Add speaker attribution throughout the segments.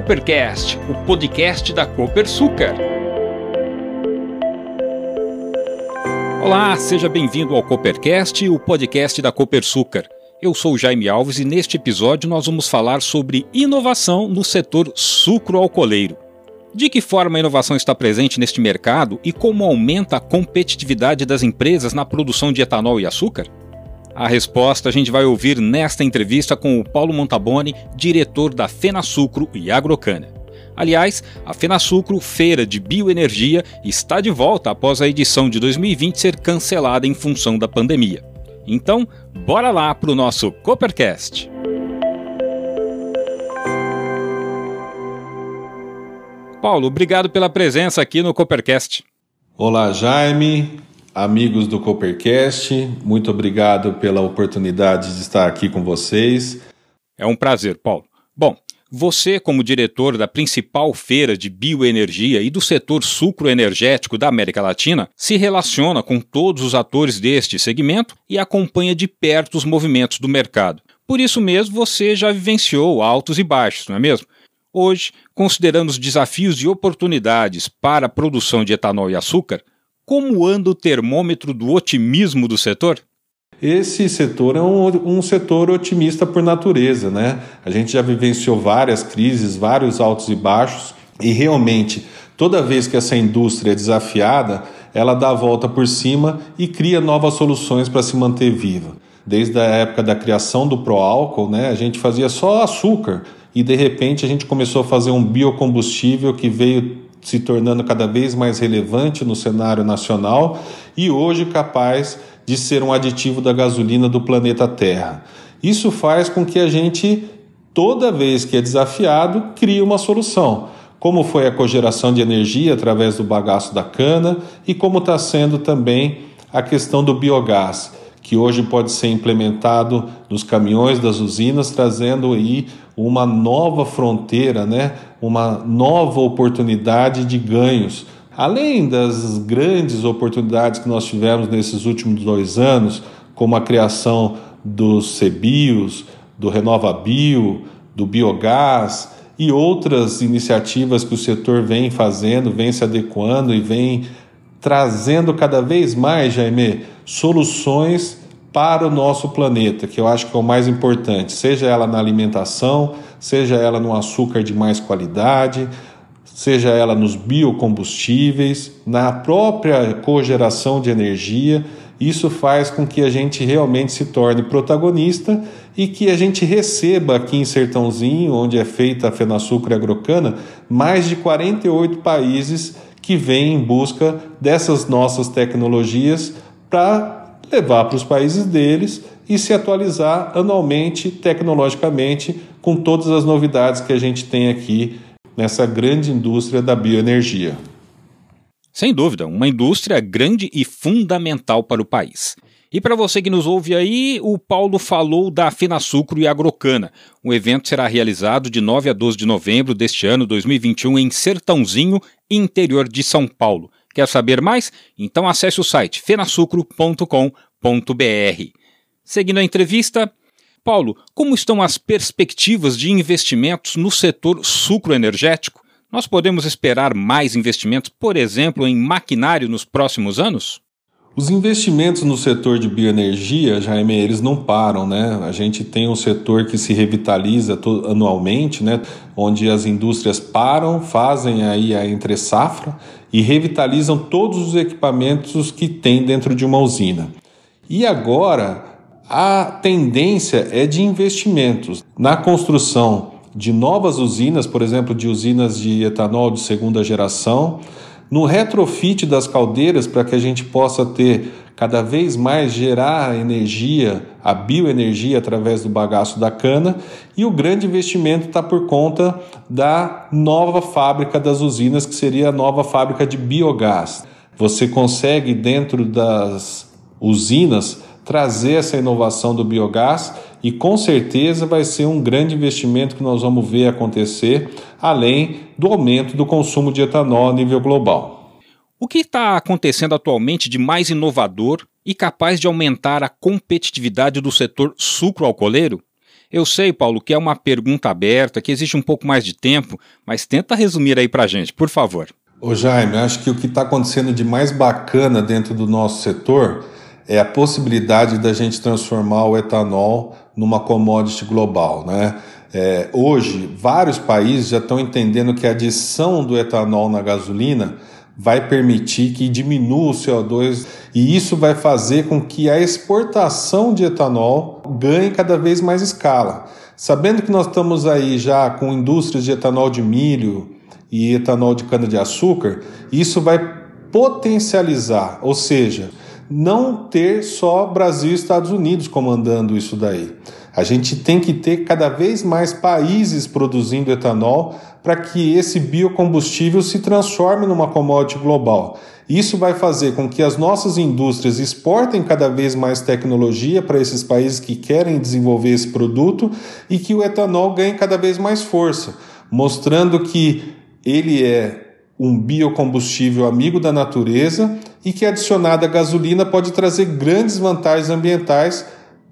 Speaker 1: Coopercast, o podcast da Copersucar. Olá, seja bem-vindo ao Coopercast, o podcast da Copersucar. Eu sou Jaime Alves e neste episódio nós vamos falar sobre inovação no setor sucro-alcooleiro. De que forma a inovação está presente neste mercado e como aumenta a competitividade das empresas na produção de etanol e açúcar? A resposta a gente vai ouvir nesta entrevista com o Paulo Montaboni, diretor da Fenasucro e Agrocana. Aliás, a Fenasucro, feira de bioenergia, está de volta após a edição de 2020 ser cancelada em função da pandemia. Então, bora lá para o nosso Coopercast. Paulo, obrigado pela presença aqui no Coopercast.
Speaker 2: Olá, Jaime amigos do Coopercast, muito obrigado pela oportunidade de estar aqui com vocês.
Speaker 1: É um prazer, Paulo. Bom, você, como diretor da principal feira de bioenergia e do setor sucroenergético da América Latina, se relaciona com todos os atores deste segmento e acompanha de perto os movimentos do mercado. Por isso mesmo, você já vivenciou altos e baixos, não é mesmo? Hoje, considerando os desafios e oportunidades para a produção de etanol e açúcar, como anda o termômetro do otimismo do setor?
Speaker 2: Esse setor é um, um, setor otimista por natureza, né? A gente já vivenciou várias crises, vários altos e baixos, e realmente, toda vez que essa indústria é desafiada, ela dá a volta por cima e cria novas soluções para se manter viva. Desde a época da criação do pró-álcool, né, a gente fazia só açúcar e de repente a gente começou a fazer um biocombustível que veio se tornando cada vez mais relevante no cenário nacional e hoje capaz de ser um aditivo da gasolina do planeta Terra. Isso faz com que a gente, toda vez que é desafiado, crie uma solução, como foi a cogeração de energia através do bagaço da cana e como está sendo também a questão do biogás que hoje pode ser implementado nos caminhões das usinas, trazendo aí uma nova fronteira, né? uma nova oportunidade de ganhos. Além das grandes oportunidades que nós tivemos nesses últimos dois anos, como a criação dos CBIOS, do RenovaBio, do biogás e outras iniciativas que o setor vem fazendo, vem se adequando e vem trazendo cada vez mais, Jaime, soluções para o nosso planeta, que eu acho que é o mais importante, seja ela na alimentação, seja ela no açúcar de mais qualidade, seja ela nos biocombustíveis, na própria cogeração de energia. Isso faz com que a gente realmente se torne protagonista e que a gente receba aqui em Sertãozinho, onde é feita a Fenaçucra Agrocana, mais de 48 países que vêm em busca dessas nossas tecnologias para levar para os países deles e se atualizar anualmente, tecnologicamente, com todas as novidades que a gente tem aqui nessa grande indústria da bioenergia.
Speaker 1: Sem dúvida, uma indústria grande e fundamental para o país. E para você que nos ouve aí, o Paulo falou da Finasucro e Agrocana. O evento será realizado de 9 a 12 de novembro deste ano 2021 em Sertãozinho, interior de São Paulo. Quer saber mais? Então acesse o site fenasucro.com.br. Seguindo a entrevista, Paulo, como estão as perspectivas de investimentos no setor sucroenergético? Nós podemos esperar mais investimentos, por exemplo, em maquinário nos próximos anos?
Speaker 2: Os investimentos no setor de bioenergia, Jaime, eles não param, né? A gente tem um setor que se revitaliza anualmente, né? Onde as indústrias param, fazem aí a entre safra e revitalizam todos os equipamentos que tem dentro de uma usina. E agora a tendência é de investimentos na construção de novas usinas, por exemplo, de usinas de etanol de segunda geração, no retrofit das caldeiras para que a gente possa ter cada vez mais gerar energia, a bioenergia através do bagaço da cana, e o grande investimento está por conta da nova fábrica das usinas, que seria a nova fábrica de biogás. Você consegue, dentro das usinas, trazer essa inovação do biogás e com certeza vai ser um grande investimento que nós vamos ver acontecer, além do aumento do consumo de etanol a nível global.
Speaker 1: O que está acontecendo atualmente de mais inovador e capaz de aumentar a competitividade do setor sucroalcooleiro? Eu sei, Paulo, que é uma pergunta aberta, que exige um pouco mais de tempo, mas tenta resumir aí para gente, por favor.
Speaker 2: Ô Jaime, acho que o que está acontecendo de mais bacana dentro do nosso setor é a possibilidade da gente transformar o etanol numa commodity global, né? É, hoje, vários países já estão entendendo que a adição do etanol na gasolina vai permitir que diminua o CO2 e isso vai fazer com que a exportação de etanol ganhe cada vez mais escala. Sabendo que nós estamos aí já com indústrias de etanol de milho e etanol de cana-de-açúcar, isso vai potencializar, ou seja, não ter só Brasil e Estados Unidos comandando isso daí. A gente tem que ter cada vez mais países produzindo etanol para que esse biocombustível se transforme numa commodity global. Isso vai fazer com que as nossas indústrias exportem cada vez mais tecnologia para esses países que querem desenvolver esse produto e que o etanol ganhe cada vez mais força, mostrando que ele é um biocombustível amigo da natureza e que adicionada à gasolina pode trazer grandes vantagens ambientais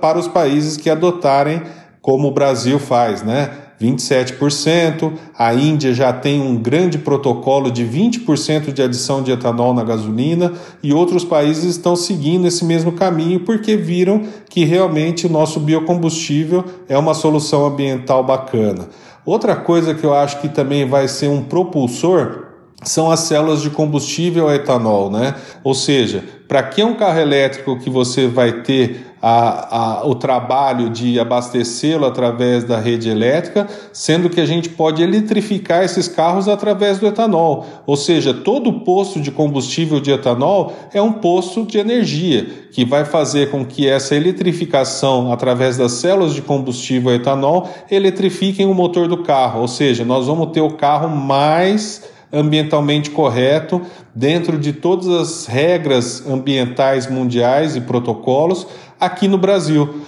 Speaker 2: para os países que adotarem como o Brasil faz, né? 27%, a Índia já tem um grande protocolo de 20% de adição de etanol na gasolina e outros países estão seguindo esse mesmo caminho porque viram que realmente o nosso biocombustível é uma solução ambiental bacana. Outra coisa que eu acho que também vai ser um propulsor são as células de combustível a etanol, né? Ou seja, para que um carro elétrico que você vai ter a, a, o trabalho de abastecê-lo através da rede elétrica, sendo que a gente pode eletrificar esses carros através do etanol. Ou seja, todo posto de combustível de etanol é um posto de energia, que vai fazer com que essa eletrificação através das células de combustível a etanol eletrifiquem o motor do carro. Ou seja, nós vamos ter o carro mais ambientalmente correto, dentro de todas as regras ambientais mundiais e protocolos aqui no Brasil.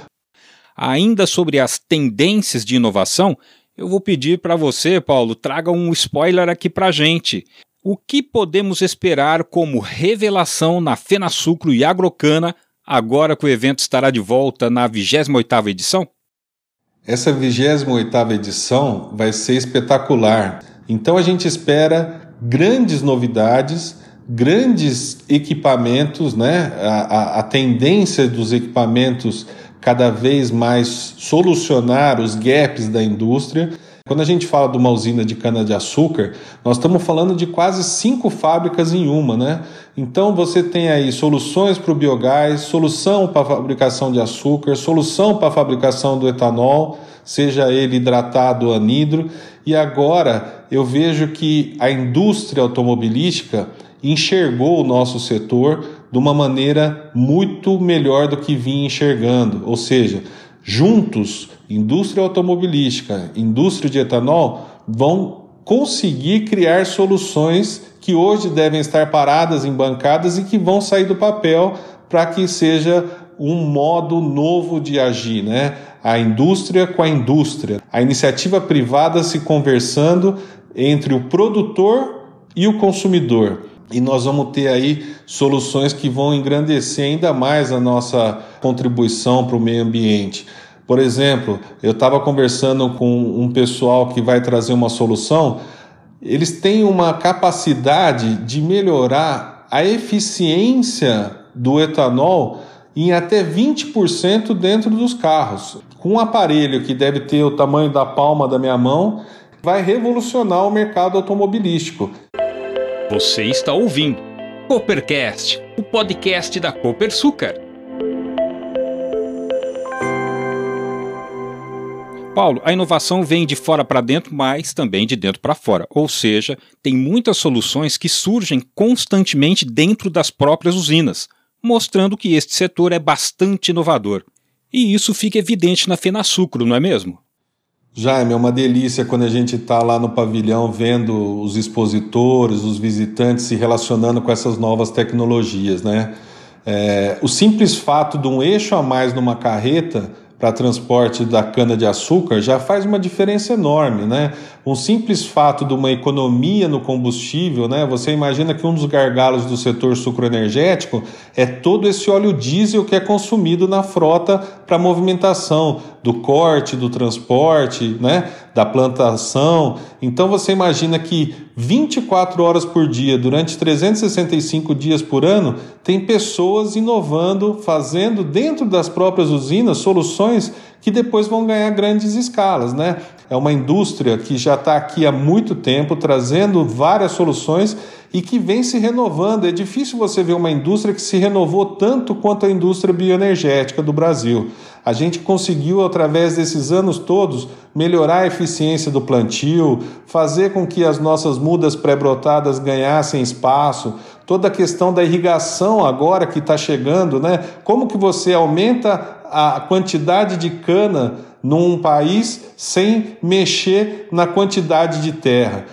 Speaker 1: Ainda sobre as tendências de inovação, eu vou pedir para você, Paulo, traga um spoiler aqui para gente. O que podemos esperar como revelação na Fenasucro e Agrocana agora que o evento estará de volta na 28ª edição?
Speaker 2: Essa 28ª edição vai ser espetacular. Então a gente espera grandes novidades, grandes equipamentos, né? A, a, a tendência dos equipamentos cada vez mais solucionar os gaps da indústria. Quando a gente fala de uma usina de cana-de-açúcar, nós estamos falando de quase cinco fábricas em uma, né? Então você tem aí soluções para o biogás, solução para a fabricação de açúcar, solução para a fabricação do etanol, seja ele hidratado ou anidro. E agora eu vejo que a indústria automobilística enxergou o nosso setor de uma maneira muito melhor do que vinha enxergando. Ou seja, juntos, indústria automobilística, indústria de etanol, vão conseguir criar soluções que hoje devem estar paradas em bancadas e que vão sair do papel para que seja um modo novo de agir, né? A indústria com a indústria, a iniciativa privada se conversando entre o produtor e o consumidor. E nós vamos ter aí soluções que vão engrandecer ainda mais a nossa contribuição para o meio ambiente. Por exemplo, eu estava conversando com um pessoal que vai trazer uma solução, eles têm uma capacidade de melhorar a eficiência do etanol em até 20% dentro dos carros. Com um aparelho que deve ter o tamanho da palma da minha mão, vai revolucionar o mercado automobilístico.
Speaker 1: Você está ouvindo Coopercast, o podcast da Copersucar. Paulo, a inovação vem de fora para dentro, mas também de dentro para fora. Ou seja, tem muitas soluções que surgem constantemente dentro das próprias usinas, mostrando que este setor é bastante inovador. E isso fica evidente na Fenasucro, não é mesmo?
Speaker 2: Jaime, é uma delícia quando a gente está lá no pavilhão vendo os expositores, os visitantes se relacionando com essas novas tecnologias, né? É, o simples fato de um eixo a mais numa carreta para transporte da cana-de-açúcar já faz uma diferença enorme, né? Um simples fato de uma economia no combustível, né? Você imagina que um dos gargalos do setor sucroenergético é todo esse óleo diesel que é consumido na frota para a movimentação do corte, do transporte, né, da plantação. Então você imagina que 24 horas por dia, durante 365 dias por ano, tem pessoas inovando, fazendo dentro das próprias usinas soluções que depois vão ganhar grandes escalas, né? É uma indústria que já está aqui há muito tempo, trazendo várias soluções e que vem se renovando. É difícil você ver uma indústria que se renovou tanto quanto a indústria bioenergética do Brasil. A gente conseguiu, através desses anos todos, melhorar a eficiência do plantio, fazer com que as nossas mudas pré-brotadas ganhassem espaço, toda a questão da irrigação agora que está chegando, né? Como que você aumenta a quantidade de cana num país sem mexer na quantidade de terra?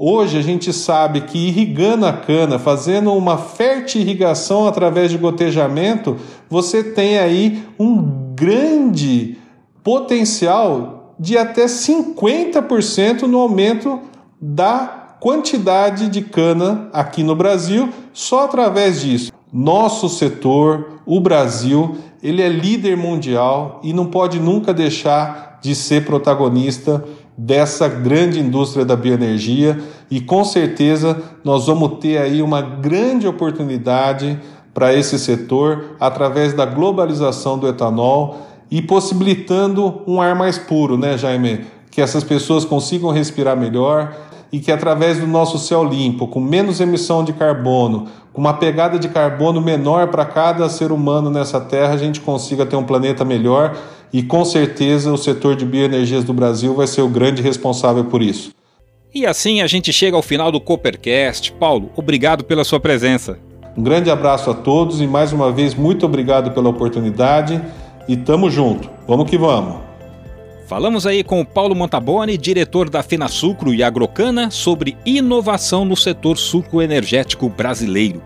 Speaker 2: Hoje a gente sabe que irrigando a cana, fazendo uma fértil irrigação através de gotejamento, você tem aí um grande potencial de até 50% no aumento da quantidade de cana aqui no Brasil, só através disso. Nosso setor, o Brasil, ele é líder mundial e não pode nunca deixar de ser protagonista dessa grande indústria da bioenergia e com certeza nós vamos ter aí uma grande oportunidade para esse setor através da globalização do etanol e possibilitando um ar mais puro, né, Jaime? Que essas pessoas consigam respirar melhor e que através do nosso céu limpo, com menos emissão de carbono, com uma pegada de carbono menor para cada ser humano nessa terra, a gente consiga ter um planeta melhor e com certeza o setor de bioenergias do Brasil vai ser o grande responsável por isso.
Speaker 1: E assim a gente chega ao final do Coopercast. Paulo, obrigado pela sua presença.
Speaker 2: Um grande abraço a todos e mais uma vez muito obrigado pela oportunidade e tamo junto. Vamos que vamos.
Speaker 1: Falamos aí com o Paulo Montaboni, diretor da Sucro e Agrocana, sobre inovação no setor sucroenergético brasileiro.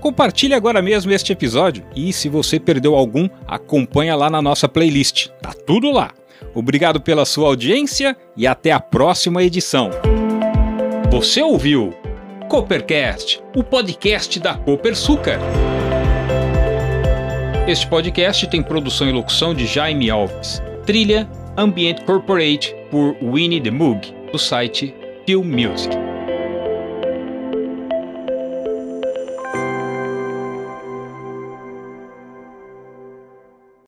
Speaker 1: Compartilhe agora mesmo este episódio e se você perdeu algum, acompanha lá na nossa playlist. Tá tudo lá. Obrigado pela sua audiência e até a próxima edição. Você ouviu Coopercast, o podcast da Copersucar. Este podcast tem produção e locução de Jaime Alves. Trilha Ambient Corporate por Winnie the Moog, do site Film Music.